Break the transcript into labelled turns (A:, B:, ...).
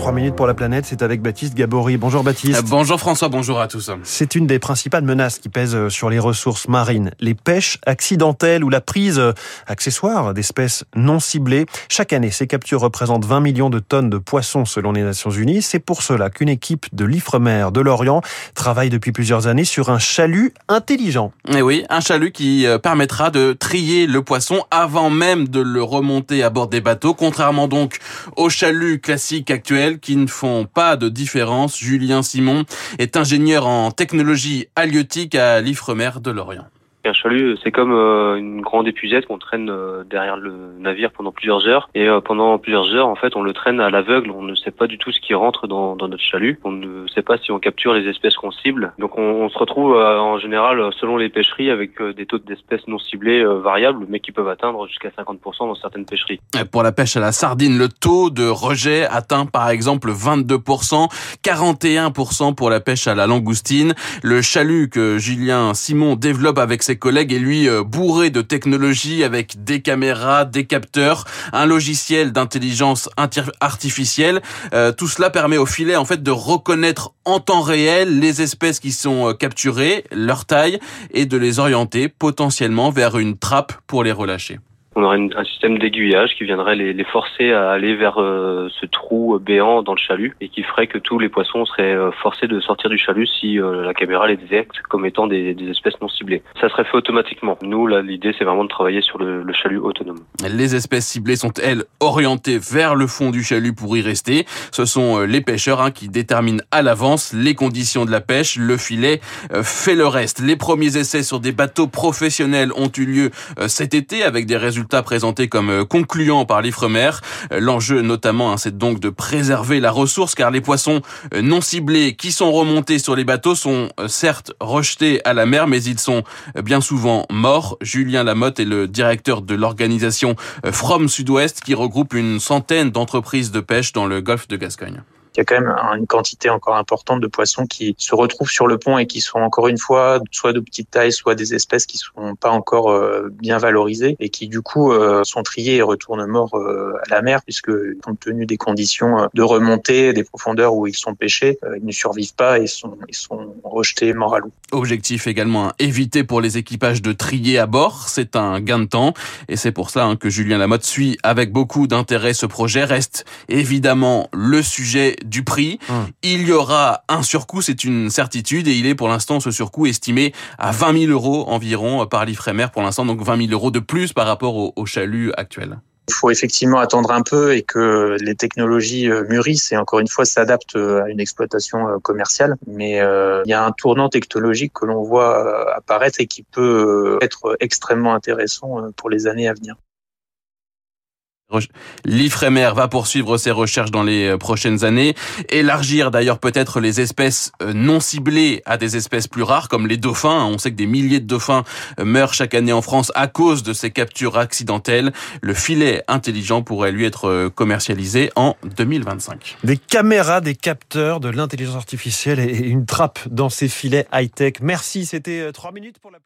A: 3 minutes pour la planète, c'est avec Baptiste Gabory. Bonjour Baptiste.
B: Euh, bonjour François, bonjour à tous.
A: C'est une des principales menaces qui pèsent euh, sur les ressources marines. Les pêches accidentelles ou la prise euh, accessoire d'espèces non ciblées. Chaque année, ces captures représentent 20 millions de tonnes de poissons selon les Nations Unies. C'est pour cela qu'une équipe de l'Ifremer de Lorient travaille depuis plusieurs années sur un chalut intelligent.
B: Et eh oui, un chalut qui permettra de trier le poisson avant même de le remonter à bord des bateaux, contrairement donc aux chaluts classiques qui ne font pas de différence. Julien Simon est ingénieur en technologie halieutique à l'Ifremer de Lorient.
C: Un chalut, c'est comme euh, une grande épuisette qu'on traîne euh, derrière le navire pendant plusieurs heures. Et euh, pendant plusieurs heures, en fait, on le traîne à l'aveugle. On ne sait pas du tout ce qui rentre dans, notre chalut. On ne sait pas si on capture les espèces qu'on cible. Donc, on, on se retrouve en général, selon les pêcheries, avec des taux d'espèces non ciblées variables, mais qui peuvent atteindre jusqu'à 50% dans certaines pêcheries.
B: Pour la pêche à la sardine, le taux de rejet atteint par exemple 22%, 41% pour la pêche à la langoustine. Le chalut que Julien Simon développe avec ses collègues est lui euh, bourré de technologie avec des caméras, des capteurs, un logiciel d'intelligence artificielle. Euh, tout cela permet au filet en fait de reconnaître en temps réel les espèces qui sont euh, capturées, leur taille et de les orienter potentiellement vers une trappe pour les relâcher
C: on aurait un système d'aiguillage qui viendrait les, les, forcer à aller vers euh, ce trou béant dans le chalut et qui ferait que tous les poissons seraient euh, forcés de sortir du chalut si euh, la caméra les détecte comme étant des, des, espèces non ciblées. Ça serait fait automatiquement. Nous, là, l'idée, c'est vraiment de travailler sur le, le, chalut autonome.
B: Les espèces ciblées sont, elles, orientées vers le fond du chalut pour y rester. Ce sont les pêcheurs hein, qui déterminent à l'avance les conditions de la pêche. Le filet fait le reste. Les premiers essais sur des bateaux professionnels ont eu lieu cet été avec des résultats présenté comme euh, concluant par l'Ifremer. Euh, l'enjeu notamment, hein, c'est donc de préserver la ressource car les poissons euh, non ciblés qui sont remontés sur les bateaux sont certes rejetés à la mer, mais ils sont bien souvent morts. Julien Lamotte est le directeur de l'organisation From Sud-Ouest qui regroupe une centaine d'entreprises de pêche dans le golfe de Gascogne
D: il y a quand même une quantité encore importante de poissons qui se retrouvent sur le pont et qui sont encore une fois soit de petite taille, soit des espèces qui sont pas encore euh, bien valorisées et qui du coup euh, sont triées et retournent morts euh, à la mer puisque compte tenu des conditions de remontée, des profondeurs où ils sont pêchés, ils ne survivent pas et sont, sont rejetés morts à l'eau.
B: Objectif également éviter pour les équipages de trier à bord, c'est un gain de temps et c'est pour ça hein, que Julien Lamotte suit avec beaucoup d'intérêt ce projet. Reste évidemment le sujet du prix. Hum. Il y aura un surcoût, c'est une certitude, et il est pour l'instant ce surcoût estimé à 20 000 euros environ par l'Ifremer pour l'instant, donc 20 000 euros de plus par rapport au, au chalut actuel.
D: Il faut effectivement attendre un peu et que les technologies euh, mûrissent et encore une fois s'adaptent euh, à une exploitation euh, commerciale. Mais il y a un tournant technologique que l'on voit apparaître et qui peut être extrêmement intéressant pour les années à venir.
B: L'Ifremer va poursuivre ses recherches dans les euh, prochaines années, élargir d'ailleurs peut-être les espèces euh, non ciblées à des espèces plus rares comme les dauphins. On sait que des milliers de dauphins euh, meurent chaque année en France à cause de ces captures accidentelles. Le filet intelligent pourrait lui être commercialisé en 2025.
A: Des caméras, des capteurs, de l'intelligence artificielle et une trappe dans ces filets high-tech. Merci, c'était 3 minutes pour la